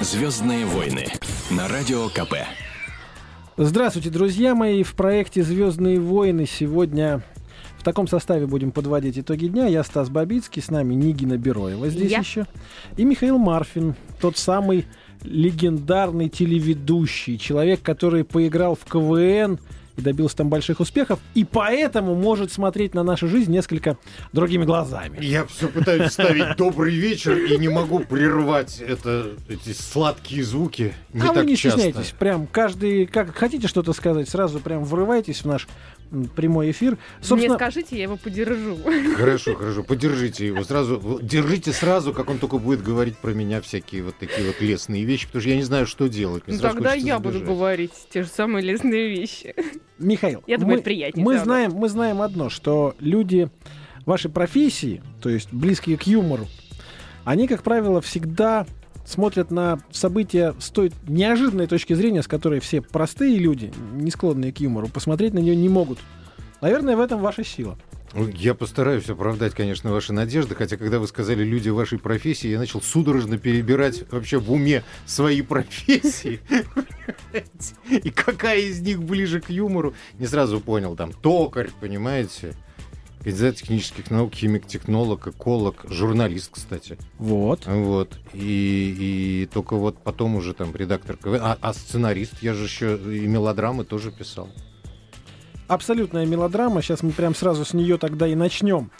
Звездные войны на радио КП. Здравствуйте, друзья мои. В проекте «Звездные войны» сегодня в таком составе будем подводить итоги дня. Я Стас Бабицкий, с нами Нигина Бероева здесь Я. еще. И Михаил Марфин, тот самый легендарный телеведущий, человек, который поиграл в КВН и добился там больших успехов, и поэтому может смотреть на нашу жизнь несколько другими глазами. Я все пытаюсь вставить добрый вечер и не могу прервать это, эти сладкие звуки. Не а так вы не часто. стесняйтесь, прям каждый, как хотите что-то сказать, сразу прям врывайтесь в наш прямой эфир. Мне скажите, я его подержу. Хорошо, хорошо, подержите его сразу. Держите сразу, как он только будет говорить про меня всякие вот такие вот лестные вещи, потому что я не знаю, что делать. Мне Ну, сразу тогда я буду сбежать. говорить те же самые лесные вещи. Михаил, Я думаю, мы, приятнее, мы знаем, мы знаем одно, что люди вашей профессии, то есть близкие к юмору, они, как правило, всегда смотрят на события с той неожиданной точки зрения, с которой все простые люди, не склонные к юмору, посмотреть на нее не могут. Наверное, в этом ваша сила. Ну, Я постараюсь оправдать, конечно, ваши надежды, хотя когда вы сказали «люди вашей профессии», я начал судорожно перебирать вообще в уме свои профессии. И какая из них ближе к юмору, не сразу понял. Там токарь, понимаете? Кандидат технических наук, химик-технолог, эколог, журналист, кстати. Вот. Вот. И, и только вот потом уже там редактор КВН. А, а сценарист, я же еще и мелодрамы тоже писал. Абсолютная мелодрама. Сейчас мы прям сразу с нее тогда и начнем.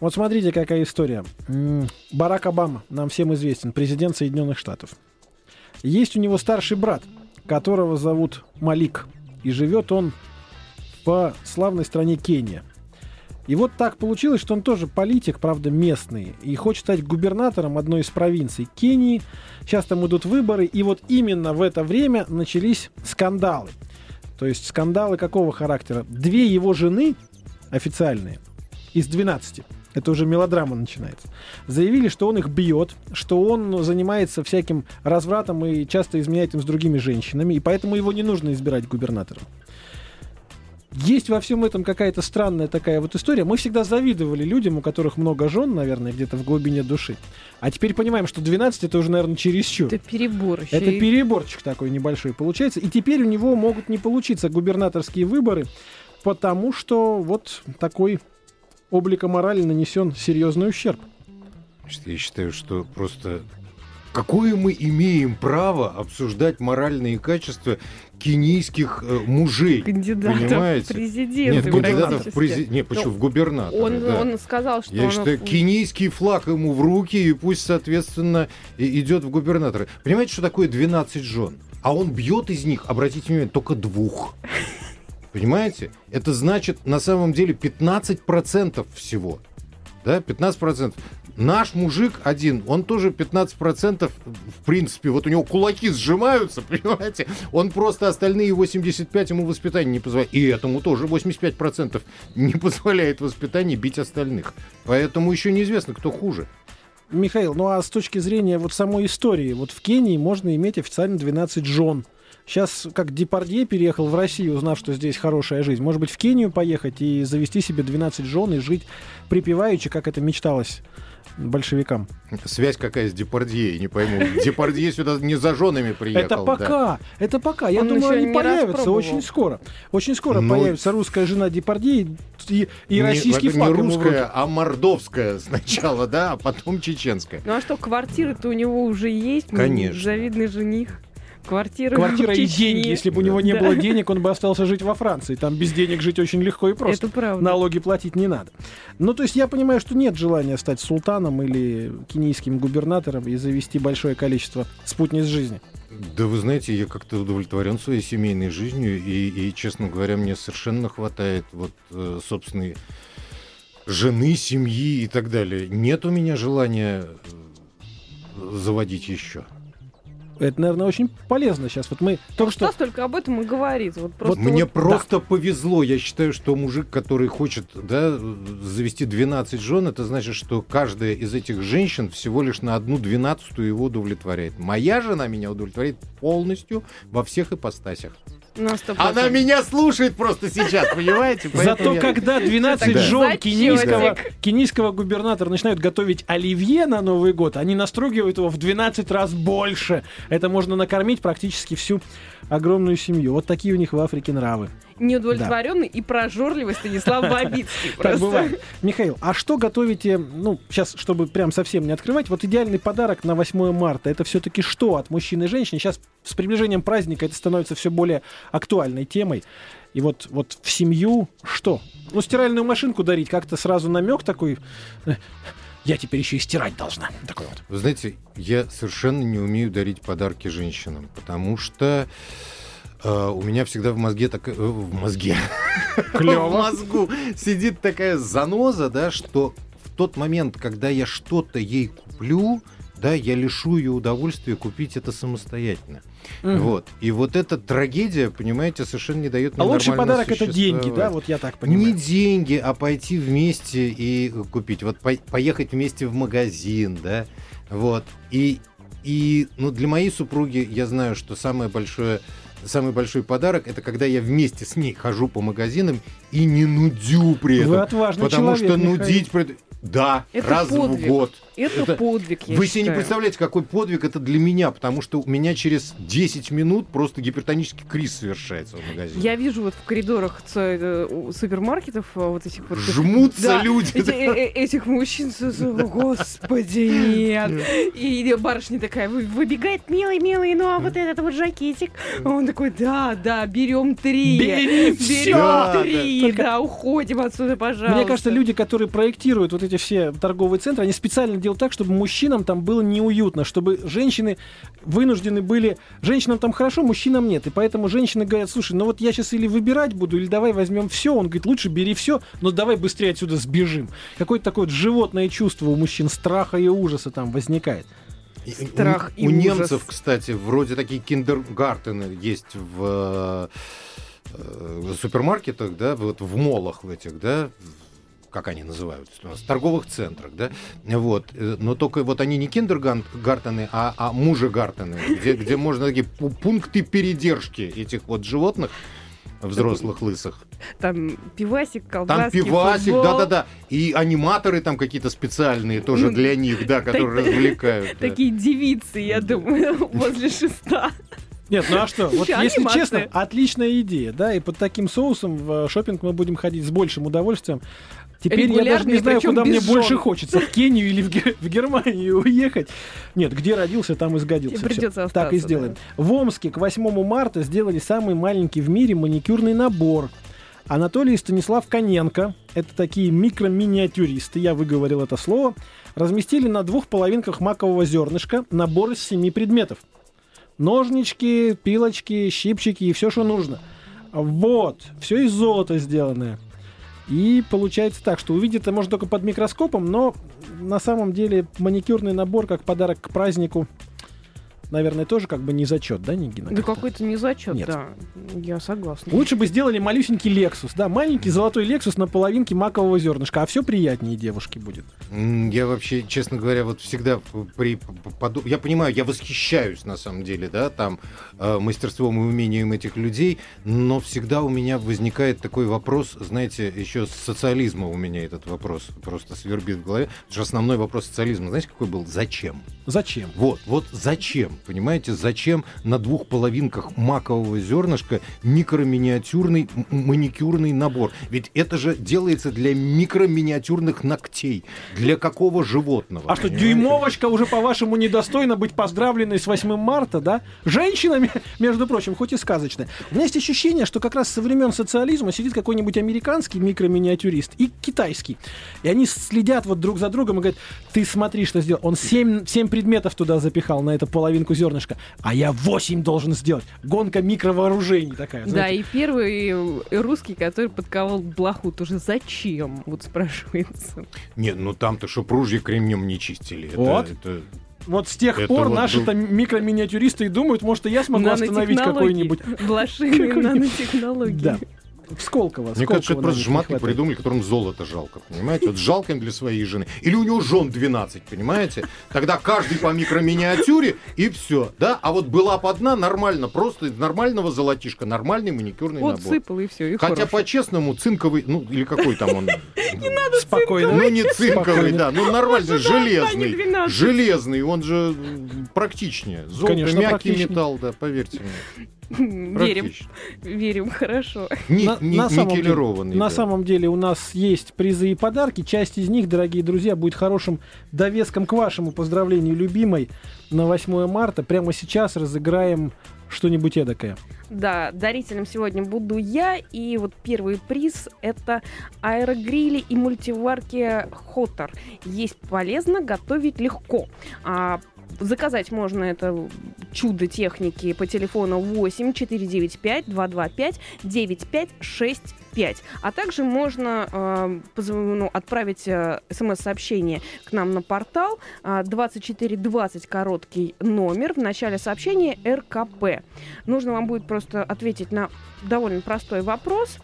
Вот смотрите, какая история. Барак Обама, нам всем известен, президент Соединенных Штатов. Есть у него старший брат, которого зовут Малик. И живет он в славной стране Кения. И вот так получилось, что он тоже политик, правда, местный, и хочет стать губернатором одной из провинций Кении. Сейчас там идут выборы, и вот именно в это время начались скандалы. То есть скандалы какого характера? Две его жены официальные из 12, это уже мелодрама начинается, заявили, что он их бьет, что он занимается всяким развратом и часто изменяет им с другими женщинами, и поэтому его не нужно избирать губернатором. Есть во всем этом какая-то странная такая вот история. Мы всегда завидовали людям, у которых много жен, наверное, где-то в глубине души. А теперь понимаем, что 12 это уже, наверное, чересчур. Это перебор еще. Это И переборчик такой небольшой получается. И теперь у него могут не получиться губернаторские выборы, потому что вот такой облика морали нанесен серьезный ущерб. Я считаю, что просто какое мы имеем право обсуждать моральные качества кенийских э, мужей? Кандидатов Понимаете? в президенты. Нет, кандидатов президент. Нет, почему? В губернаторы. Он, да. он сказал, что Я он... считаю, кенийский флаг ему в руки, и пусть, соответственно, и- идет в губернаторы. Понимаете, что такое 12 жен? А он бьет из них, обратите внимание, только двух. Понимаете? Это значит, на самом деле, 15% всего. Да, 15%. Наш мужик один, он тоже 15%, в принципе, вот у него кулаки сжимаются, понимаете? Он просто остальные 85 ему воспитание не позволяет. И этому тоже 85% не позволяет воспитание бить остальных. Поэтому еще неизвестно, кто хуже. Михаил, ну а с точки зрения вот самой истории, вот в Кении можно иметь официально 12 жен. Сейчас, как Депардье переехал в Россию, узнав, что здесь хорошая жизнь, может быть, в Кению поехать и завести себе 12 жен и жить припеваючи, как это мечталось большевикам. Связь какая с Депардье, я не пойму. Депардье сюда не за женами приехал. это да. пока, это пока. Я Он думаю, они не появятся очень скоро. Очень скоро Ну, появится русская жена Депардье и, Не- российский не флаг руки. русская, а мордовская сначала, да, а потом чеченская. Ну а что, квартира-то у него уже есть? Конечно. Завидный жених. Квартира, Квартира и деньги. Если бы у него не Да. было денег, он бы остался жить во Франции. Там без денег жить очень легко и просто. Это правда. Налоги платить не надо. Ну, то есть я понимаю, что нет желания стать султаном или кенийским губернатором и завести большое количество спутниц жизни. Да вы знаете, я как-то удовлетворен своей семейной жизнью, и, и, честно говоря, мне совершенно хватает вот э, собственной жены, семьи и так далее. Нет у меня желания э, заводить еще. Это, наверное, очень полезно сейчас. Вот мы только что... Стас только об этом и говорит. Вот просто Мне вот- просто повезло. Я считаю, что мужик, который хочет да, завести 12 жен, это значит, что каждая из этих женщин всего лишь на одну двенадцатую его удовлетворяет. Моя жена меня удовлетворяет полностью во всех ипостасях. Она меня слушает просто сейчас, понимаете? Зато когда 12 Да. жен кенийского, кенийского губернатора начинают готовить оливье на Новый год, они настругивают его в 12 раз больше. Это можно накормить практически всю огромную семью. Вот такие у них в Африке нравы. Неудовлетворенный и прожорливый Станислав Бабицкий. Так просто. бывает. Михаил, а что готовите, ну, сейчас, чтобы прям совсем не открывать, вот идеальный подарок на 8 марта, это все-таки что от мужчины и женщины? Сейчас с приближением праздника это становится все более актуальной темой. И вот, вот в семью что? Ну, стиральную машинку дарить, как-то сразу намек такой, э, я теперь еще и стирать должна. Такой вот. Вы знаете, я совершенно не умею дарить подарки женщинам, потому что э, у меня всегда в мозге такая... э, в мозге. В мозгу сидит такая заноза, да, что в тот момент, когда я что-то ей куплю, да, я лишу ее удовольствия купить это самостоятельно. Мгм. Вот. И вот эта трагедия, понимаете, совершенно не дает мне А лучший подарок это деньги, да, вот я так Не понимаю. деньги, а пойти вместе и купить. Вот по- поехать вместе в магазин, да. Вот. И, и ну, для моей супруги я знаю, что самое большое Самый большой подарок это когда я вместе с ней хожу по магазинам и не нудю при этом. Вы отважный потому человек, что Михаил. нудить пред- Да, Это раз подвиг. в год. Это, Это- подвиг, я Вы себе не представляете, какой подвиг это для меня, потому что у меня через 10 минут просто гипертонический криз совершается в магазине. Я вижу вот в коридорах ц- э, супермаркетов а, вот этих вот... Жмутся Да, люди. эти- э- э- этих мужчин, господи, нет. И барышня такая вы- выбегает, милый, милый, ну а вот этот вот жакетик. Он такой, да, да, берем три. Бери. Берем Да, три, да. Только- да, уходим отсюда, пожалуйста. Мне кажется, люди, которые проектируют вот эти все торговые центры, они специально делают так, чтобы мужчинам там было неуютно, чтобы женщины вынуждены были... Женщинам там хорошо, мужчинам нет. И поэтому женщины говорят, слушай, ну вот я сейчас или выбирать буду, или давай возьмем все. Он говорит, лучше бери все, но давай быстрее отсюда сбежим. Какое-то такое вот животное чувство у мужчин, страха и ужаса там возникает. Страх у, и у ужас. немцев, кстати, вроде такие киндергартены есть в э, супермаркетах, да, вот в молах в этих, да, как они называются у нас, торговых центрах, да, вот, э, но только вот они не киндергартены, а, а мужегартены, где, где можно такие пу- пункты передержки этих вот животных, взрослых лысых. Там пивасик, Там колбаски, пивасик, футбол. да-да-да. И аниматоры там какие-то специальные тоже М, для них, да, которые так- развлекают. да. Такие девицы, я думаю, возле шеста. Нет, ну а что? Вот Ещё если анимация. честно, отличная идея, да, и под таким соусом в шопинг мы будем ходить с большим удовольствием. Теперь я даже не и знаю, куда мне без больше хочется, в Кению или в, Ге- в Германию уехать. Нет, где родился, там и сгодился. Тебе Всё. придётся Так и остаться, сделаем. да. В Омске к 8 марта сделали самый маленький в мире маникюрный набор. Анатолий и Станислав Коненко, это такие микро-миниатюристы, я выговорил это слово, разместили на двух половинках макового зернышка набор из семи предметов. Ножнички, пилочки, щипчики и все, что нужно. Вот, все из золота сделанное. И получается так, что увидеть это можно только под микроскопом, но на самом деле маникюрный набор как подарок к празднику, наверное, тоже как бы не зачет, да, Нигина? Да какой-то не зачет, Нет. да. Я согласна. Лучше бы сделали малюсенький Lexus, да, маленький золотой Lexus на половинке макового зернышка, а все приятнее девушке будет. Я вообще, честно говоря, вот всегда при, я понимаю, я восхищаюсь на самом деле, да, там э, мастерством и умением этих людей, но всегда у меня возникает такой вопрос, знаете, еще с социализма у меня этот вопрос просто свербит в голове, потому что основной вопрос социализма, знаете, какой был? Зачем? Зачем? Вот, вот зачем, понимаете, зачем на двух половинках макового зернышка микроминиатюрный маникюрный набор? Ведь это же делается для микроминиатюрных ногтей. Для какого животного? А что, дюймовочка уже, по-вашему, недостойна быть поздравленной с 8 марта, да? Женщинами, между прочим, хоть и сказочная. У меня есть ощущение, что как раз со времен социализма сидит какой-нибудь американский микроминиатюрист и китайский. И они следят вот друг за другом и говорят, ты смотри, что сделал. Он 7, семь предметов туда запихал, на эту половинку зернышка, а я 8 должен сделать. Гонка микровооружений такая. Да, знаете. и первый русский, который подковал блоху, тоже зачем? Вот спрашивается. Нет, ну там-то что пружье кремнем не чистили. Это- Вот. это- Вот с тех Это пор вот наши был- там микроминиатюристы и думают, может, и я смогу остановить какой-нибудь Блошиные какой-нибудь- нанотехнологии. Да. В Сколково. Мне кажется, это просто не жматы придумали, которым золото жалко, понимаете? Вот жалко им для своей жены. Или у него жен 12, понимаете? Тогда каждый по микроминиатюре, и все, да? А вот была бы одна нормально, просто из нормального золотишка, нормальный маникюрный Вот набор. сыпал и все, и Хотя по-честному цинковый, ну или какой там он? Спокойно. Ну не цинковый, Спокойно. да, ну нормально, Лучше два, а не железный. 12. Железный, он же практичнее. Золото, мягкий металл, да, поверьте мне. Верим, верим, хорошо. Не, На- не- на самом деле-. На самом деле у нас есть призы и подарки. Часть из них, дорогие друзья, будет хорошим довеском к вашему поздравлению любимой на 8 марта. Прямо сейчас разыграем что-нибудь эдакое. Да, дарителем сегодня буду я. И вот первый приз это аэрогрили и мультиварки Хотор. Есть полезно, готовить легко. А, Заказать можно это чудо техники по телефону 8 495 225 9565. А также можно э, ну, отправить э, смс-сообщение к нам на портал э, 2420 короткий номер в начале сообщения РКП. Нужно вам будет просто ответить на довольно простой вопрос.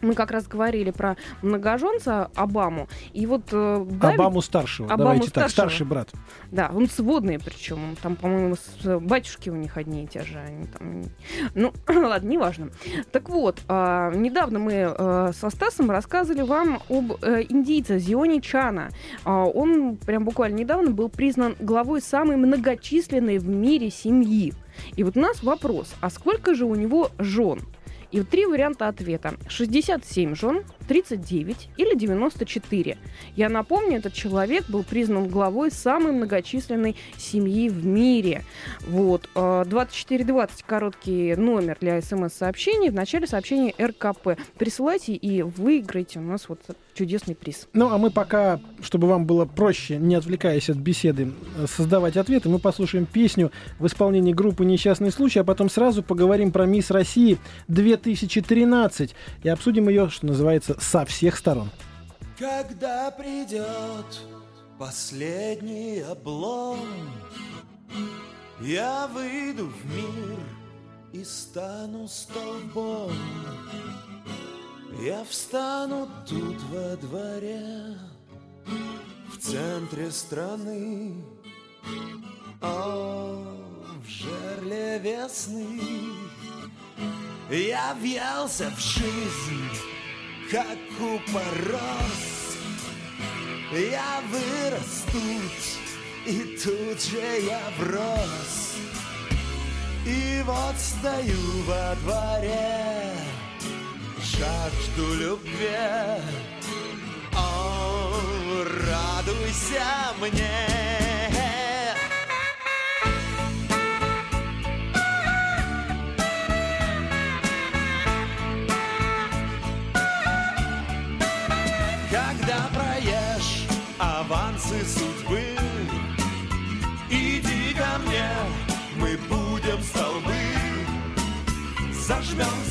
Мы как раз говорили про многоженца Обаму. И вот... э, Давид- Обаму старшего. Обаму Давайте так, старшего. старший брат. Да, он сводный причем. Там, по-моему, с- батюшки у них одни и те же. Они там... Ну, ладно, неважно. Так вот, а, недавно мы э, со Стасом рассказывали вам об э, индийце Зиони Чана. А, он прям буквально недавно был признан главой самой многочисленной в мире семьи. И вот у нас вопрос, а сколько же у него жен? И три варианта ответа. 67 жен, 39 или 94. Я напомню, этот человек был признан главой самой многочисленной семьи в мире. Вот. э, 2420 короткий номер для смс-сообщений. В начале сообщения РКП. Присылайте и выиграйте у нас вот чудесный приз. Ну, а мы пока, чтобы вам было проще, не отвлекаясь от беседы, э, создавать ответы, мы послушаем песню в исполнении группы «Несчастный случай», а потом сразу поговорим про «Мисс России 2013» и обсудим ее, что называется, со всех сторон. Когда придет последний облом, Я выйду в мир и стану столбом. Я встану тут во дворе, в центре страны, О, в жерле весны. Я въелся в жизнь, как купорос. Я вырос тут, и тут же я врос. И вот стою во дворе, жажду любви. О, радуйся мне. Авансы судьбы, иди ко мне, мы будем столбы, зажмем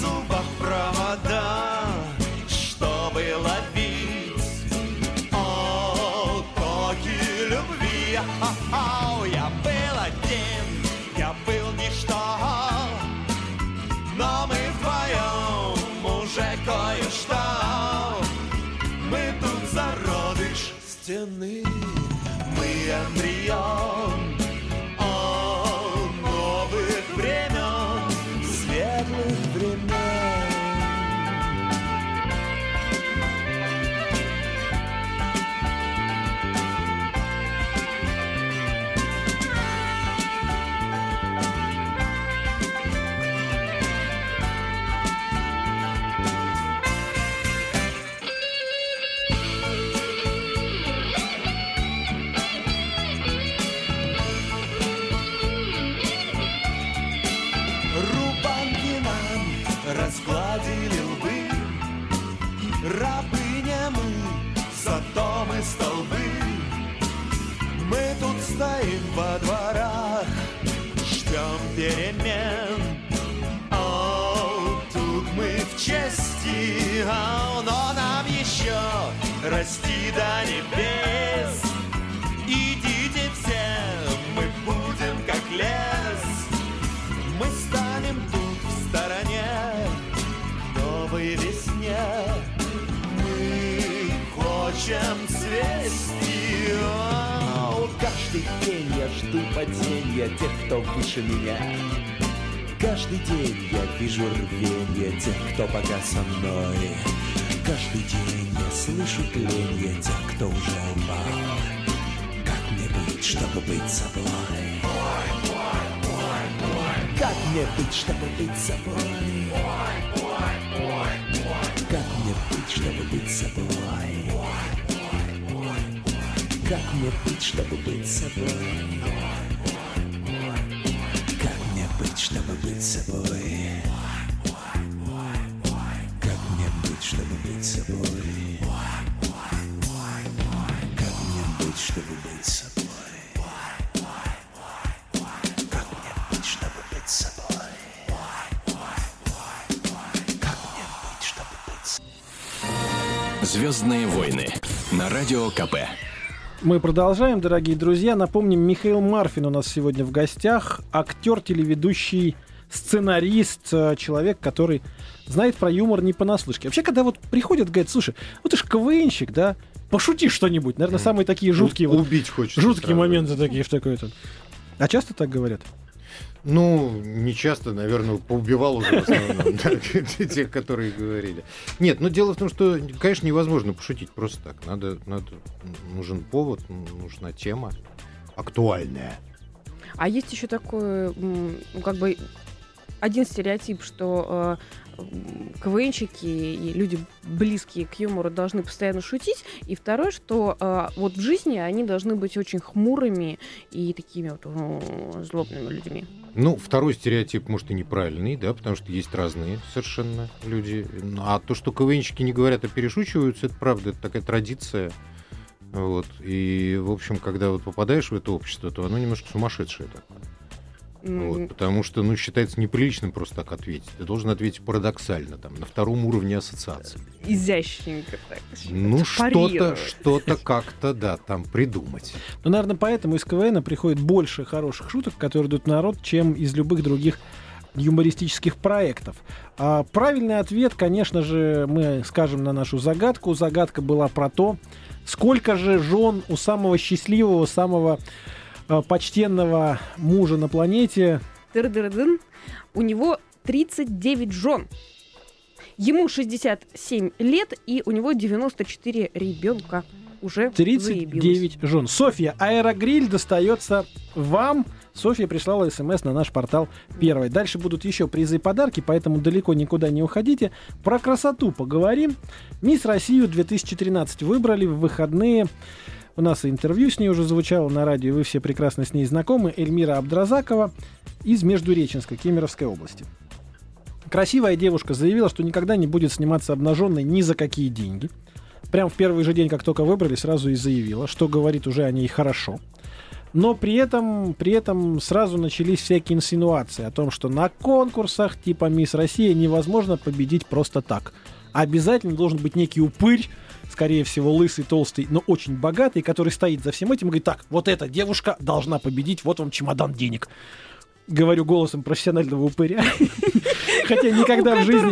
вижу рвение тех, кто пока со мной Каждый день я слышу тление тех, кто уже упал Как мне быть, чтобы быть собой? Как мне быть, чтобы быть собой? Как мне быть, чтобы быть собой? Как мне быть, чтобы быть собой? Как мне быть, чтобы быть собой? Чтобы быть собой? Как мне быть, чтобы быть собой? Как мне быть, чтобы быть собой? Как мне быть, чтобы быть собой? Звездные войны на радио КП. Мы продолжаем, дорогие друзья. Напомним, Михаил Марфин у нас сегодня в гостях. Актер, телеведущий, сценарист, э, человек, который знает про юмор не понаслышке. Вообще, когда вот приходят, говорят, слушай, ну ты ж КВНщик, да? Пошути что-нибудь. Наверное, самые такие жуткие, вот, Убить хочется. жуткие сразу. моменты такие в такой-то. А часто так говорят? Ну, не часто, наверное, поубивал уже в основном тех, которые говорили. Нет, но дело в том, что, конечно, невозможно пошутить просто так. Надо, надо, нужен повод, нужна тема актуальная. А есть еще такой, м, ну, как бы, один стереотип, что э, КВНщики и люди, близкие к юмору, должны постоянно шутить. И второе, что э, вот в жизни они должны быть очень хмурыми и такими вот э, злобными людьми. Ну, второй стереотип, может, и неправильный, да, потому что есть разные совершенно люди. Ну, А то, что КВНщики не говорят, а перешучиваются, это правда, это такая традиция. Вот. И, в общем, когда вот попадаешь в это общество, то оно немножко сумасшедшее такое. Вот, потому что, ну, считается неприличным просто так ответить. Ты должен ответить парадоксально, там, на втором уровне ассоциации. Изящненько так. Ну, что-то, что-то как-то, да, там придумать. Ну, наверное, поэтому из КВН приходит больше хороших шуток, которые идут народ, чем из любых других юмористических проектов. А правильный ответ, конечно же, мы скажем на нашу загадку. Загадка была про то, сколько же жен у самого счастливого, самого э, почтенного мужа на планете. У него 39 жен. Ему 67 лет, и у него 94 ребенка. Уже заебилось. 39 жен. Софья, аэрогриль достается вам. Софья прислала смс на наш портал первый. Дальше будут еще призы и подарки, поэтому далеко никуда не уходите. Про красоту поговорим. Мисс Россию 2013 выбрали в выходные. У нас интервью с ней уже звучало на радио, вы все прекрасно с ней знакомы. Эльмира Абдразакова из Междуреченска, Кемеровской области. Красивая девушка заявила, что никогда не будет сниматься обнаженной ни за какие деньги. Прям в первый же день, как только выбрали, сразу и заявила, что говорит уже о ней хорошо. Но при этом, при этом сразу начались всякие инсинуации о том, что на конкурсах типа Мисс Россия невозможно победить просто так. Обязательно должен быть некий упырь, скорее всего, лысый, толстый, но очень богатый, который стоит за всем этим и говорит, так, вот эта девушка должна победить, вот вам чемодан денег. Говорю голосом профессионального упыря. Хотя никогда в жизни...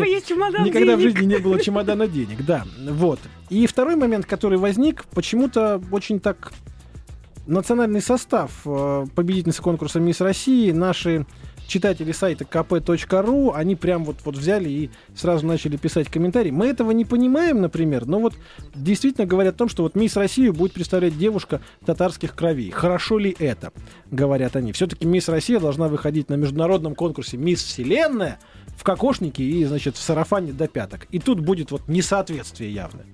Никогда в жизни не было чемодана денег, да. Вот. И второй момент, который возник, почему-то очень так национальный состав э, победительницы конкурса Мисс России, наши читатели сайта kp.ru, они прям вот, вот взяли и сразу начали писать комментарии. Мы этого не понимаем, например, но вот действительно говорят о том, что вот Мисс Россию будет представлять девушка татарских кровей. Хорошо ли это, говорят они. Все-таки Мисс Россия должна выходить на международном конкурсе Мисс Вселенная в кокошнике и, значит, в сарафане до пяток. И тут будет вот несоответствие явное.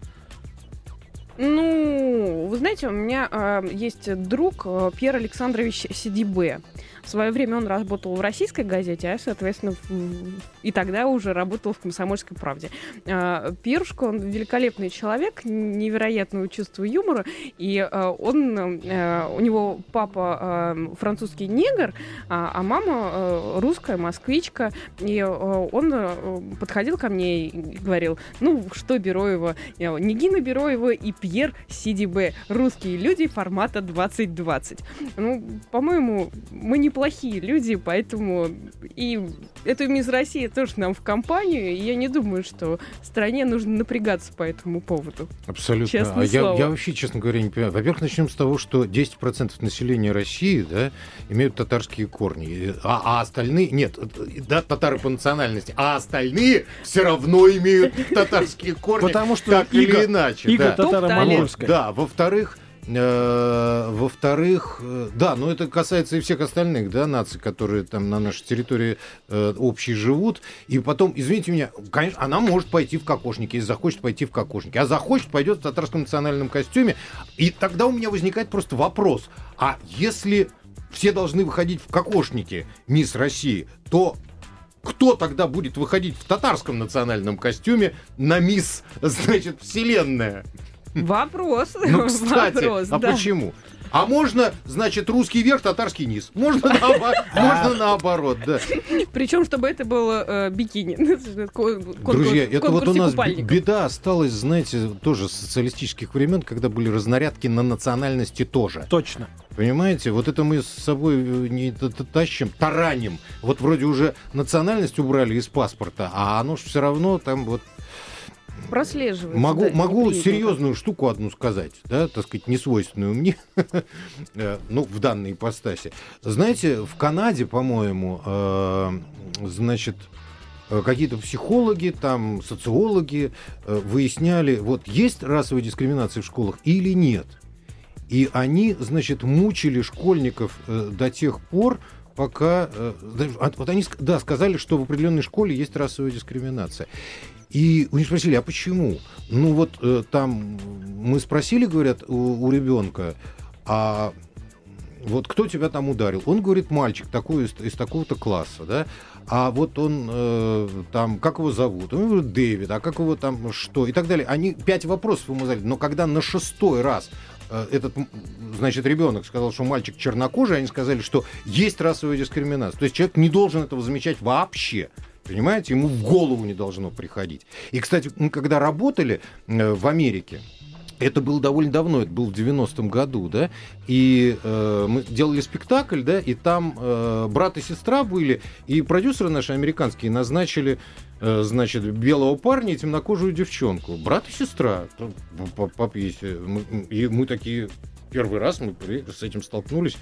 Ну, вы знаете, у меня э, есть друг э, Пьер Александрович Сидибе. В свое время он работал в российской газете, а я, соответственно, в- и тогда уже работал в «Комсомольской правде». Э, Пьерушка, он великолепный человек, невероятного чувства юмора, и э, он, э, у него папа э, французский негр, а, а мама э, русская, москвичка, и он подходил ко мне и говорил, ну, что Бероева, Нигина Бероева и Пьер Сидибе, русские люди формата 2020. Ну, по-моему, мы не неплохие люди, поэтому и эту мисс Россия тоже нам в компанию, и я не думаю, что стране нужно напрягаться по этому поводу. Абсолютно. Честное а я, слово. я вообще, честно говоря, не понимаю. Во-первых, начнем с того, что 10% населения России да, имеют татарские корни. А, а остальные... Нет, э, да, татары по национальности. А остальные все равно имеют татарские корни. Потому что так или иначе. Иго да. татаро-монгольское. Да, во-вторых, э, во-вторых, э, да, но это касается и всех остальных, да, наций, которые там на нашей территории э, общей живут. И потом, извините меня, конечно, она может пойти в кокошники, если захочет пойти в кокошники, а захочет, пойдет в татарском национальном костюме. И тогда у меня возникает просто вопрос, а если все должны выходить в кокошники, мисс России, то кто тогда будет выходить в татарском национальном костюме на мисс, значит, Вселенная? Вопрос. Ну, кстати, Вопрос, а да. почему? А можно, значит, русский верх, татарский низ. Можно, наобо- можно наоборот, да. Причем, чтобы это было э, бикини. Друзья, это вот у нас купальников. беда осталась, знаете, тоже с социалистических времен, когда были разнарядки на национальности тоже. Точно. Понимаете, вот это мы с собой э, не тащим, тараним. Вот вроде уже национальность убрали из паспорта, а оно же все равно там вот Прослеживается. Могу, да, могу серьезную штуку одну сказать, да, так сказать, несвойственную мне, э, ну, в данной ипостаси. Знаете, в Канаде, по-моему, э, значит, э, какие-то психологи, там, социологи э, выясняли, вот есть расовая дискриминация в школах или нет. И они, значит, мучили школьников э, до тех пор, пока... э, вот они, да, сказали, что в определенной школе есть расовая дискриминация. И у них спросили, а почему? Ну вот э, там мы спросили, говорят, у, у ребенка, а вот кто тебя там ударил? Он говорит, мальчик такой из, из такого-то класса, да? А вот он э, там, как его зовут? Он говорит, Дэвид, а как его там что? И так далее. Они пять вопросов ему задали, но когда на шестой раз э, этот, значит, ребенок сказал, что мальчик чернокожий, они сказали, что есть расовая дискриминация. То есть человек не должен этого замечать вообще. Понимаете, ему в голову не должно приходить. И, кстати, мы когда работали э, в Америке, это было довольно давно, это было в 90-м году, да, и э, мы делали спектакль, да, и там э, брат и сестра были, и продюсеры наши американские назначили, э, значит, белого парня и темнокожую девчонку. Брат и сестра пьесе. Мы- И мы такие, первый раз мы с этим столкнулись,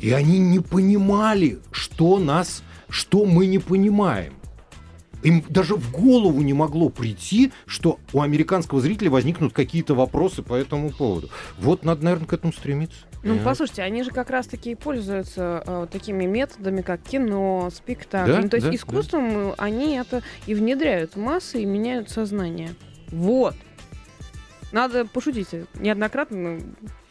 и они не понимали, что нас, что мы не понимаем. Им даже в голову не могло прийти, что у американского зрителя возникнут какие-то вопросы по этому поводу. Вот надо, наверное, к этому стремиться. Ну, Понимаете? послушайте, они же как раз-таки и пользуются э, такими методами, как кино, спектакль. Да, Ну, то есть да, искусством э, они это и внедряют в массы, и меняют сознание. Вот. Надо пошутить неоднократно.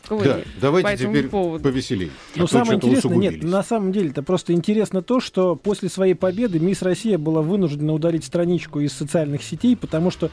Да, давайте по этому теперь поводу. повеселее. Ну, А самое интересное, нет, на самом деле это просто интересно то, что после своей победы Мисс Россия была вынуждена удалить страничку из социальных сетей, потому что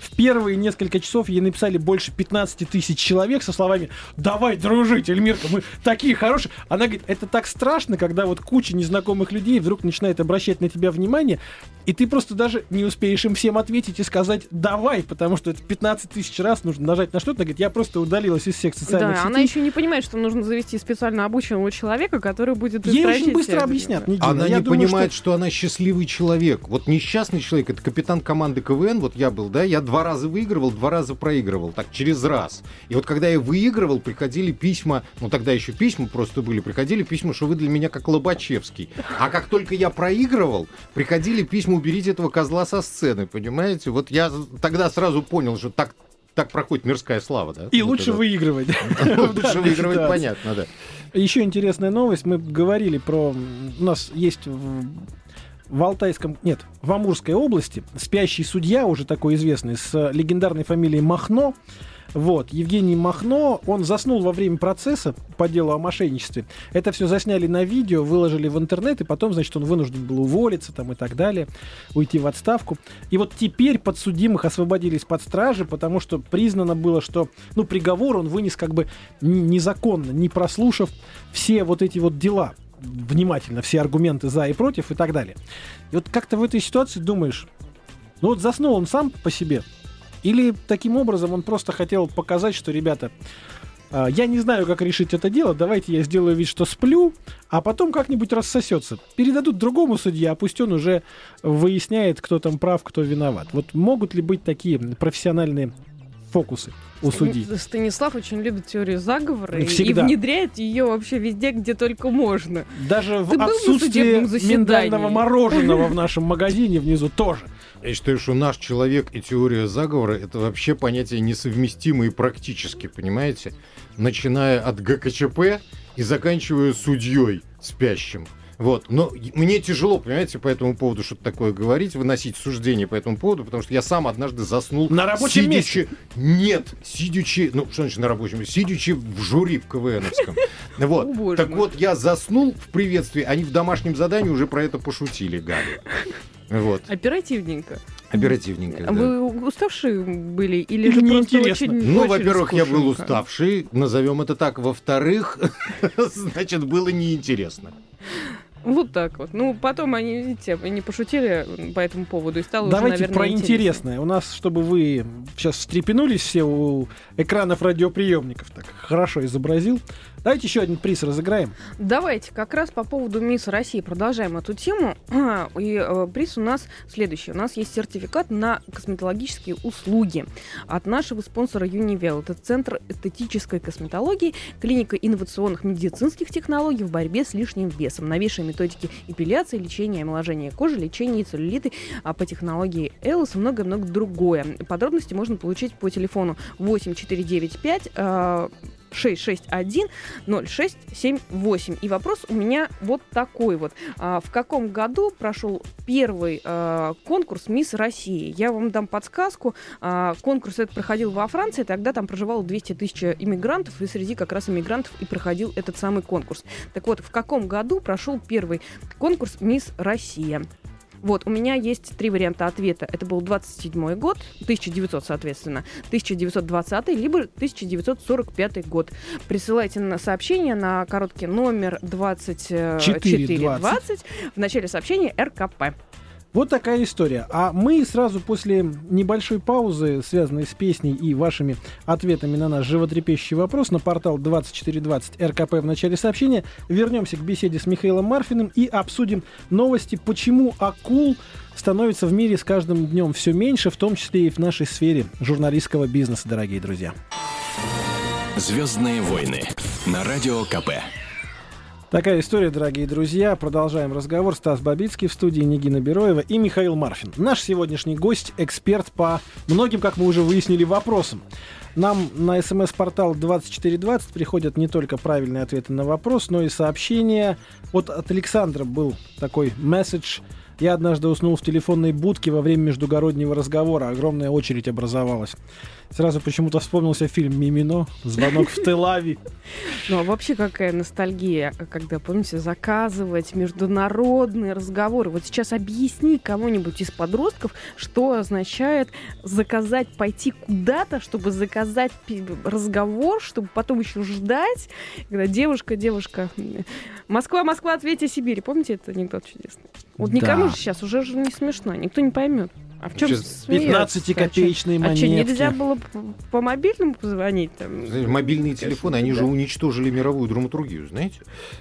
в первые несколько часов ей написали больше 15 тысяч человек со словами «Давай дружить, Эльмирка, мы такие хорошие». Она говорит, это так страшно, когда вот куча незнакомых людей вдруг начинает обращать на тебя внимание, и ты просто даже не успеешь им всем ответить и сказать «давай», потому что это 15 тысяч раз нужно нажать на что-то. Она говорит, я просто удалилась из всех социальных Да, сетей. она еще не понимает, что нужно завести специально обученного человека, который будет Ей очень быстро все. объяснят. Она Я не думаю, понимает, что- что... она счастливый человек. Вот несчастный человек, это капитан команды КВН, вот я был, да, я два раза выигрывал, два раза проигрывал, так через раз. И вот когда я выигрывал, приходили письма, ну тогда еще письма просто были, приходили письма, что вы для меня как Лобачевский. А как только я проигрывал, приходили письма, уберите этого козла со сцены, понимаете? Вот я тогда сразу понял, что так так проходит мирская слава, да? И Вот лучше это. выигрывать. Лучше выигрывать, понятно, да. Еще интересная новость. Мы говорили про... У нас есть в, Алтайском... Нет, в Амурской области спящий судья, уже такой известный, с легендарной фамилией Махно. Вот, Евгений Махно, он заснул во время процесса по делу о мошенничестве. Это все засняли на видео, выложили в интернет, и потом, значит, он вынужден был уволиться там и так далее, уйти в отставку. И вот теперь подсудимых освободили из-под стражи, потому что признано было, что, ну, приговор он вынес как бы незаконно, не прослушав все вот эти вот дела внимательно, все аргументы за и против и так далее. И вот как-то в этой ситуации думаешь, ну вот заснул он сам по себе, или таким образом он просто хотел показать, что, ребята, а, я не знаю, как решить это дело, давайте я сделаю вид, что сплю, а потом как-нибудь рассосется. Передадут другому судье, а пусть он уже выясняет, кто там прав, кто виноват. Вот могут ли быть такие профессиональные фокусы у судьи? Станислав очень любит теорию заговора и- и Всегда. внедряет ее вообще везде, где только можно. Даже в Ты судебном заседании? миндального мороженого в нашем магазине внизу тоже. Я считаю, что наш человек и теория заговора это вообще понятия несовместимые практически, понимаете? Начиная от ГКЧП и заканчивая судьей спящим. Вот. Но мне тяжело, понимаете, по этому поводу что-то такое говорить, выносить суждение по этому поводу, потому что я сам однажды заснул. На рабочем сидячи... Нет, сидячи, ну что значит на рабочем, сидячи в жюри в КВНовском. Вот. Так вот, я заснул в приветствии, они в домашнем задании уже про это пошутили, гады. Вот. Оперативненько. Оперативненько. А да. вы уставшие были или, Или же просто неинтересно? очень Ну, во-первых, я был уставший, назовем это так. Во-вторых, значит, было неинтересно. Вот так вот. Ну, потом они, видите, они пошутили по этому поводу и стало уже, Давайте наверное, про интересно. интересное. У нас, чтобы вы сейчас встрепенулись все у экранов радиоприемников, так хорошо изобразил. Давайте еще один приз разыграем. Давайте как раз по поводу Мисс России продолжаем эту тему. И э, приз у нас следующий. У нас есть сертификат на косметологические услуги от нашего спонсора Univel. Это Центр эстетической косметологии, клиника инновационных медицинских технологий в борьбе с лишним весом. Новейшие методики эпиляции, лечения и омоложения кожи, лечения целлюлиты а, по технологии Элос и много-много другое. Подробности можно получить по телефону 8495 э, 661 0678. И вопрос у меня вот такой вот. А, в каком году прошел первый а, конкурс Мисс России? Я вам дам подсказку. А, конкурс этот проходил во Франции, тогда там проживало 200 тысяч иммигрантов, и среди как раз иммигрантов и проходил этот самый конкурс. Так вот, в каком году прошел первый конкурс Мисс Россия? Вот, у меня есть три варианта ответа. Это был 27 год, 1900, соответственно, 1920, либо 1945 год. Присылайте на сообщение на короткий номер 2420 в начале сообщения РКП. Вот такая история. А мы сразу после небольшой паузы, связанной с песней и вашими ответами на наш животрепещущий вопрос на портал 2420 РКП в начале сообщения, вернемся к беседе с Михаилом Марфиным и обсудим новости, почему акул становится в мире с каждым днем все меньше, в том числе и в нашей сфере журналистского бизнеса, дорогие друзья. Звездные войны на радио КП. Такая история, дорогие друзья. Продолжаем разговор. Стас Бабицкий в студии Нигина Бероева и Михаил Марфин. Наш сегодняшний гость, эксперт по многим, как мы уже выяснили, вопросам. Нам на смс-портал 2420 приходят не только правильные ответы на вопрос, но и сообщения. Вот от Александра был такой месседж. Я однажды уснул в телефонной будке во время междугороднего разговора. Огромная очередь образовалась. Сразу почему-то вспомнился фильм «Мимино», «Звонок в Телави». Ну, а вообще какая ностальгия, когда, помните, заказывать международные разговоры. Вот сейчас объясни кому-нибудь из подростков, что означает заказать, пойти куда-то, чтобы заказать разговор, чтобы потом еще ждать, когда девушка, девушка, Москва, Москва, ответьте Сибири. Помните этот анекдот чудесный? Вот никому Да. же сейчас уже же не смешно, никто не поймет. А в чем Сейчас 15-копеечные А что, монетки. нельзя было по мобильному позвонить? Там? Знаете, Мобильные телефоны, они же уничтожили мировую драматургию, знаете?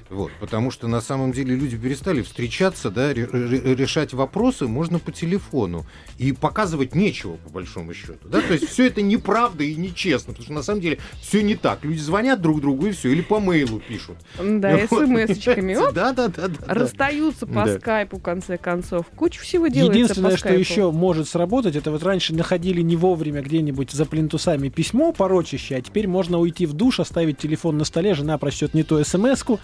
Вот, потому что на самом деле люди перестали встречаться, да, ре- ре- решать вопросы можно по телефону. И показывать нечего, по большому счету. Да? То есть все это неправда и нечестно, потому что на самом деле все не так. Люди звонят друг другу и все, или по мейлу пишут. Да, Вот, смс-очками. Да, да, да, да. да. расстаются по Да. скайпу, в конце концов. Куча всего делается Единственное, по что скайпу. еще может сработать, это вот раньше находили не вовремя где-нибудь за плинтусами письмо порочащее, а теперь можно уйти в душ, оставить телефон на столе, жена прочтет не ту смс-ку.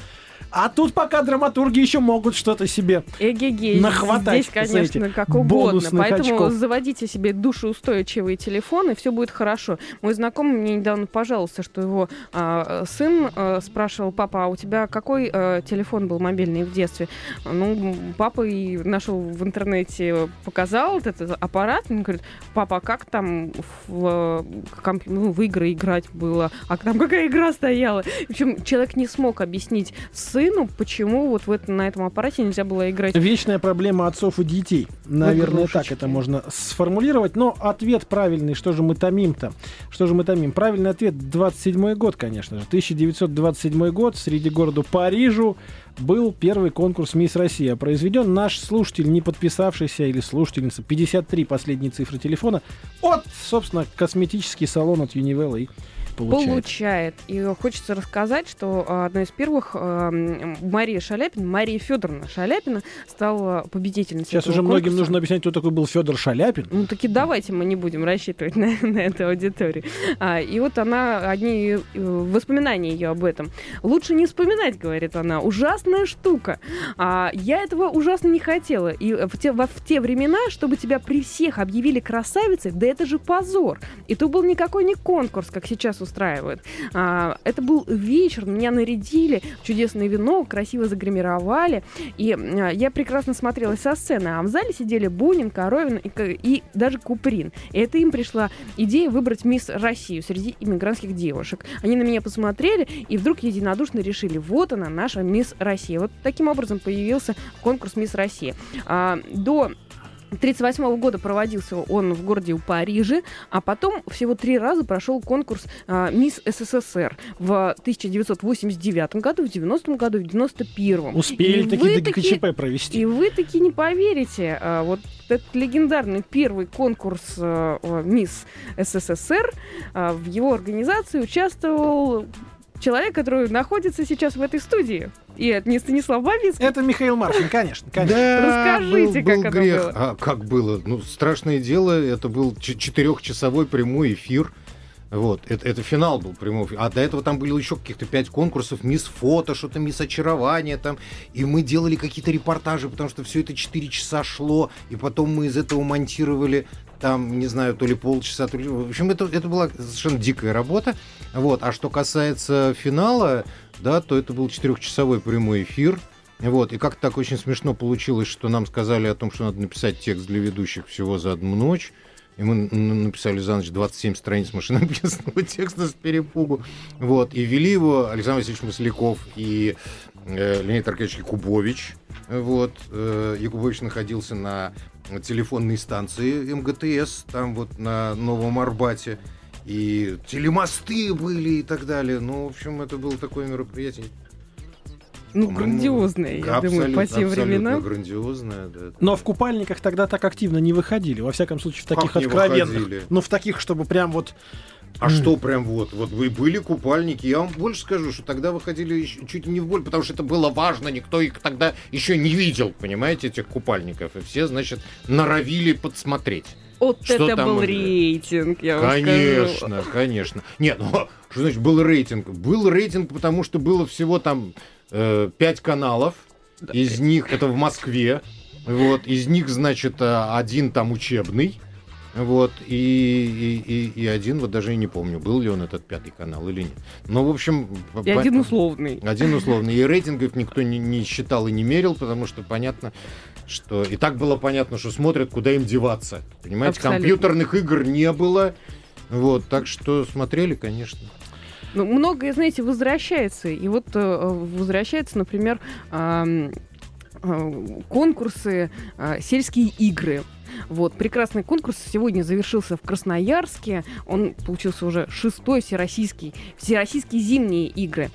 А тут пока драматурги еще могут что-то себе. Эгегей. нахватать, Здесь, конечно, как угодно. Поэтому очков. заводите себе душеустойчивые телефоны, и все будет хорошо. Мой знакомый мне недавно пожаловался, что его а, сын а, спрашивал, папа, а у тебя какой а, телефон был мобильный в детстве? Ну, папа и нашел в интернете, показал вот этот аппарат, он говорит, папа, а как там в, комп- ну, в игры играть было? А там какая игра стояла? В общем, человек не смог объяснить с сыну, почему вот в это, на этом аппарате нельзя было играть. Вечная проблема отцов и детей. Наверное, так это можно сформулировать. Но ответ правильный. Что же мы томим-то? Что же мы томим? Правильный ответ 27 год, конечно же. 1927 год. Среди города Парижу был первый конкурс «Мисс Россия». Произведен наш слушатель, не подписавшийся, или слушательница, 53 последние цифры телефона, от, собственно, косметический салон от Юнивелла и получает. Получает. И хочется рассказать, что а, одной из первых м, Мария Шаляпина, Мария Федоровна Шаляпина стала победительницей. Сейчас уже многим конкурса. нужно объяснять, кто такой был Федор Шаляпин. Ну таки давайте мы не будем рассчитывать на, на эту аудиторию. А, и вот она, одни э, воспоминания ее об этом. Лучше не вспоминать, говорит она. Ужасная штука. А, я этого ужасно не хотела. И в те, во- в те времена, чтобы тебя при всех объявили красавицей, да это же позор. И то был никакой не конкурс, как сейчас устраивают. А, это был вечер, меня нарядили чудесное вино, красиво загримировали. И а, я прекрасно смотрелась со сцены. А в зале сидели Бунин, Коровин и, и даже Куприн. И это им пришла идея выбрать мисс Россию среди иммигрантских девушек. Они на меня посмотрели и вдруг единодушно решили, вот она, наша мисс Россия. Вот таким образом появился конкурс мисс Россия. А, до 1938 года проводился он в городе Париже, а потом всего три раза прошел конкурс а, «Мисс СССР» в 1989 году, в 90 году, в 91 Успели И таки до ГКЧП провести. и вы таки не поверите, а, вот этот легендарный первый конкурс а, «Мисс СССР», а, в его организации участвовал человек, который находится сейчас в этой студии. И это не Станислав Бабицкий. Это Михаил Маркин, конечно, конечно. Да, Расскажите, был, был как это грех. было. А как было? Ну, страшное дело, это был четырехчасовой прямой эфир. Вот, это, это финал был прямой. А до этого там были еще каких-то пять конкурсов, мисс фото, что-то мисс очарование там. И мы делали какие-то репортажи, потому что все это 4 часа шло, и потом мы из этого монтировали там, не знаю, то ли полчаса, то ли... В общем, это, это была совершенно дикая работа. Вот. А что касается финала, да, то это был четырехчасовой прямой эфир. Вот, и как-то так очень смешно получилось, что нам сказали о том, что надо написать текст для ведущих всего за одну ночь. И мы написали за ночь 27 страниц машинописного текста с перепугу. Вот. И вели его Александр Васильевич Масляков и э, Леонид Аркадьевич Якубович. Вот. Э, Якубович находился на телефонной станции МГТС, там вот на Новом Арбате. И телемосты были и так далее. Ну, в общем, это было такое мероприятие. Ну, По-моему, грандиозное, я думаю, по тем временам. грандиозное, да. Но в купальниках тогда так активно не выходили. Во всяком случае, в таких откровенных. Ну, в таких, чтобы прям вот... А что прям вот? Вот вы были купальники. Я вам больше скажу, что тогда выходили еще чуть не в боль, потому что это было важно. Никто их тогда еще не видел, понимаете, этих купальников. И все, значит, норовили подсмотреть. Вот Что это там был уже? рейтинг, я вам скажу. Конечно, конечно. Нет, ну что значит был рейтинг? Был рейтинг, потому что было всего там э, пять каналов. Из них это в Москве. Вот, из них, значит, э, один там учебный. Вот, и, и, и, и один, вот даже и не помню, был ли он этот пятый канал или нет. Ну, в общем... И по- один условный. один условный. И рейтингов никто не, не считал и не мерил, потому что понятно, что... И так было понятно, что смотрят, куда им деваться. Понимаете, Абсолютно. компьютерных игр не было. Вот, так что смотрели, конечно. Ну, многое, знаете, возвращается. И вот э, возвращается, например, э, конкурсы э, «Сельские игры». Вот, прекрасный конкурс сегодня завершился в Красноярске. Он получился уже шестой всероссийский, всероссийские зимние игры.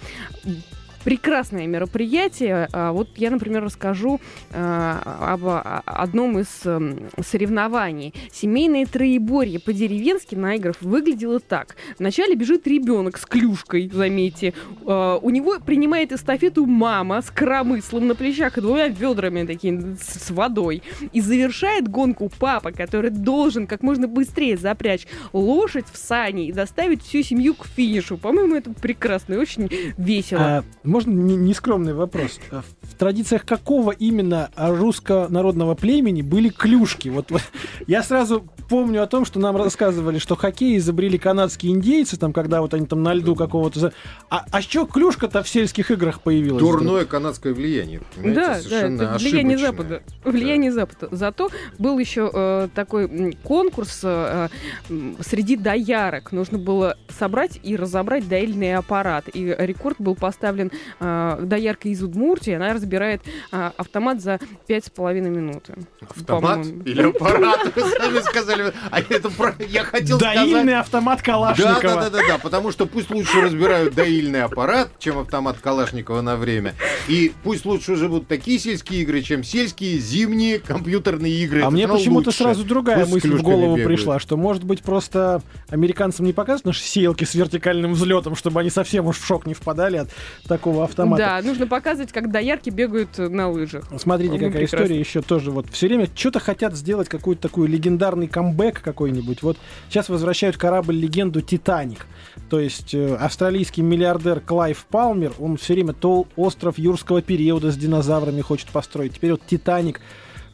Прекрасное мероприятие. А, Вот я, например, расскажу а, об а, одном из эм, соревнований. Семейное троеборье по-деревенски на играх выглядело так. Вначале бежит ребенок с клюшкой, заметьте. У него принимает эстафету мама с коромыслом на плечах и двумя ведрами такими с водой. И завершает гонку папа, который должен как можно быстрее запрячь лошадь в сани и доставить всю семью к финишу. По-моему, это прекрасно и очень весело. А, можно не- нескромный вопрос? А В традициях какого именно русского народного племени были клюшки? Вот, вот я сразу помню о том, что нам рассказывали, что хоккей изобрели канадские индейцы, там, когда вот они там на льду какого-то... А, а чего клюшка-то в сельских играх появилась? Дурное канадское влияние. Да, да, это влияние. Запада. Влияние Запада. Зато был еще э, такой конкурс э, м, среди доярок. Нужно было собрать и разобрать доильный аппарат. И рекорд был поставлен э, доярка из Удмуртии, она разбирает э, автомат за пять с половиной минуты. Автомат по-моему. или аппарат? Вы сами сказали. А это я хотел Доильный сказать... автомат Да, Калашникова. да, да, да, да, потому что пусть лучше разбирают доильный аппарат, чем автомат Калашникова на время. И пусть лучше уже будут такие сельские игры, чем сельские зимние компьютерные игры. А мне почему-то сразу другая мысль в голову пришла, что может быть просто американцам не показывают наши сеялки с вертикальным взлетом, чтобы они совсем уж в шок не впадали от такого автомата. Да, нужно показывать, как доярки бегают на лыжах. Смотрите, Ну, какая прекрасно. история еще тоже. Вот все время что-то хотят сделать, какой-то такой легендарный камбэк какой-нибудь. Вот сейчас возвращают корабль-легенду «Титаник». То есть э, австралийский миллиардер Клайв Палмер, он все время то остров юрского периода с динозаврами хочет построить. Теперь вот «Титаник»,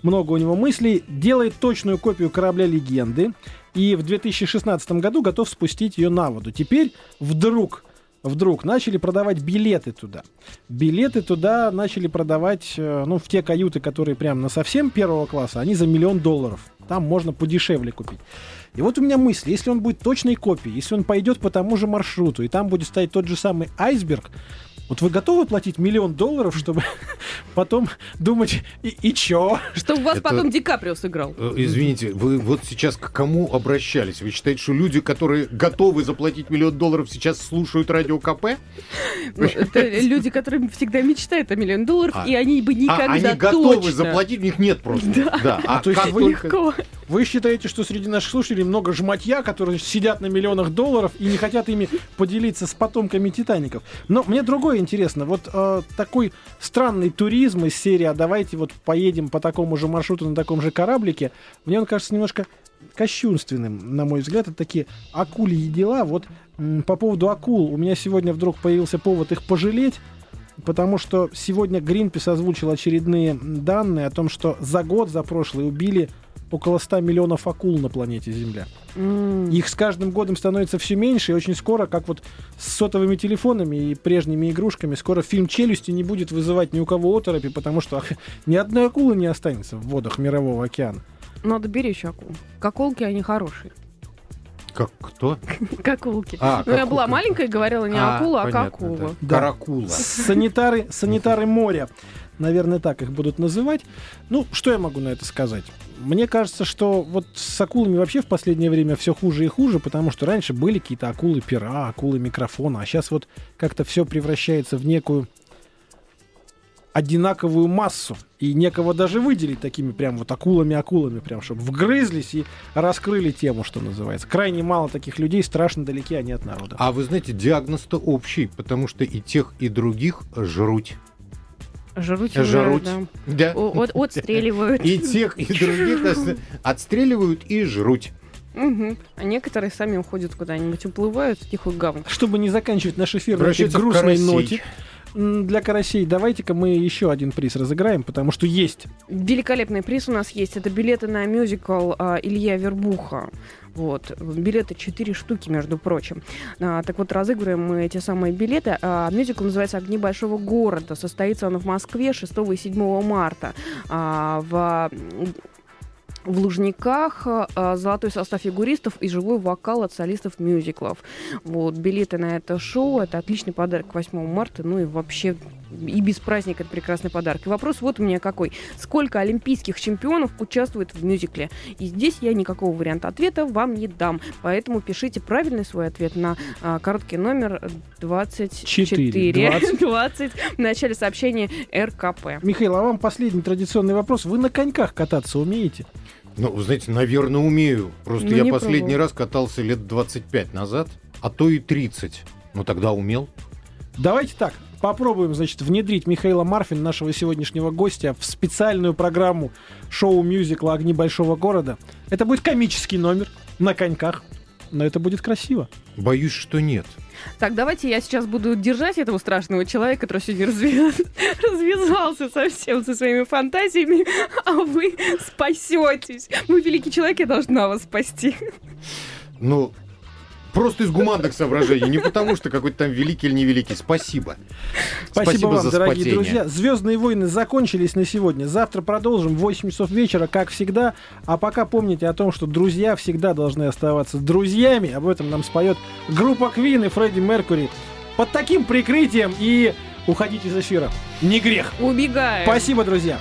много у него мыслей, делает точную копию корабля-легенды. И в 2016 году готов спустить ее на воду. Теперь вдруг вдруг начали продавать билеты туда. Билеты туда начали продавать, э, ну, в те каюты, которые прям на совсем первого класса, они за миллион долларов. Там можно подешевле купить. И вот у меня мысль, если он будет точной копией, если он пойдет по тому же маршруту, и там будет стоять тот же самый айсберг, вот вы готовы платить миллион долларов, чтобы потом думать, и, и чё? Чтобы вас Это- потом Ди Каприо сыграл. Э, Извините, вы вот сейчас к кому обращались? Вы считаете, что люди, которые готовы заплатить миллион долларов, сейчас слушают радио КП? Ну, Это люди, которые всегда мечтают о миллионе долларов, А- и они бы А никогда они готовы точно... заплатить, у них нет просто. Да. А То есть как только- Легко. Вы считаете, что среди наших слушателей много жматья, которые сидят на миллионах долларов и не хотят ими поделиться с потомками Титаников? Но мне другое интересно. Вот э, такой странный туризм из серии «А давайте вот поедем по такому же маршруту на таком же кораблике», мне он кажется немножко кощунственным, на мой взгляд. Это такие акульи дела. Вот м, по поводу акул у меня сегодня вдруг появился повод их пожалеть. Потому что сегодня Гринпис озвучил очередные данные о том, что за год, за прошлый, убили около 100 миллионов акул на планете Земля. Их с каждым годом становится все меньше, и очень скоро, как вот с сотовыми телефонами и прежними игрушками, скоро фильм «Челюсти» не будет вызывать ни у кого оторопи, потому что ах, ни одной акулы не останется в водах Мирового океана. Надо беречь акул. Каколки, они хорошие. Как кто? Какулки. А, Ну, я была маленькая и говорила не акула, а понятно, какула. да. Да. Каракула. Санитары, санитары моря, наверное, так их будут называть. Ну, что я могу на это сказать? Мне кажется, что вот с акулами вообще в последнее время все хуже и хуже, потому что раньше были какие-то акулы пера, акулы микрофона, а сейчас вот как-то все превращается в некую одинаковую массу. И некого даже выделить такими прям вот акулами-акулами, прям, чтобы вгрызлись и раскрыли тему, что называется. Крайне мало таких людей, страшно далеки они от народа. А вы знаете, диагноз-то общий, потому что и тех, и других жруть. Жруть, Жруть. да. Да. О- от- Отстреливают. И тех, и других отстреливают и жруть. Мгм. А некоторые сами уходят куда-нибудь, уплывают в тихую гавань. Чтобы не заканчивать наш эфир на этой грустной ноте, для карасей давайте-ка мы еще один приз разыграем, потому что есть. Великолепный приз у нас есть. Это билеты на мюзикл а, Илья Вербуха. Вот. Билеты 4 штуки, между прочим. А, так вот, разыгрываем мы эти самые билеты. А, мюзикл называется «Огни большого города». Состоится он в Москве 6 и 7 марта. А, в в Лужниках а, золотой состав фигуристов и живой вокал от солистов мюзиклов. Вот, билеты на это шоу, это отличный подарок к 8 марта, ну и вообще и без праздника это прекрасный подарок. И вопрос вот у меня какой. Сколько олимпийских чемпионов участвует в мюзикле? И здесь я никакого варианта ответа вам не дам. Поэтому пишите правильный свой ответ на а, короткий номер 24 Четыре. 20. 20 в начале сообщения РКП. Михаил, а вам последний традиционный вопрос. Вы на коньках кататься умеете? Ну, вы знаете, наверное, умею. Просто Ну, я последний пробовал. раз катался лет 25 назад, а то и 30. Ну, тогда умел. Давайте так, попробуем, значит, внедрить Михаила Марфин, нашего сегодняшнего гостя, в специальную программу шоу-мюзикла «Огни большого города». Это будет комический номер на коньках, но это будет красиво. Боюсь, что нет. Так, давайте я сейчас буду держать этого страшного человека, который сегодня разве- развязался совсем со своими фантазиями, а вы спасетесь. Вы великий человек, я должна вас спасти. Ну, просто из гуманных соображений, не потому что какой-то там великий или невеликий. Спасибо. Спасибо, вам, за дорогие спасение. друзья. Звездные войны закончились на сегодня. Завтра продолжим в 8 часов вечера, как всегда. А пока помните о том, что друзья всегда должны оставаться друзьями. Об этом нам споет группа Квин и Фредди Меркури. Под таким прикрытием и уходить из эфира. Не грех. Убегаем. Спасибо, друзья.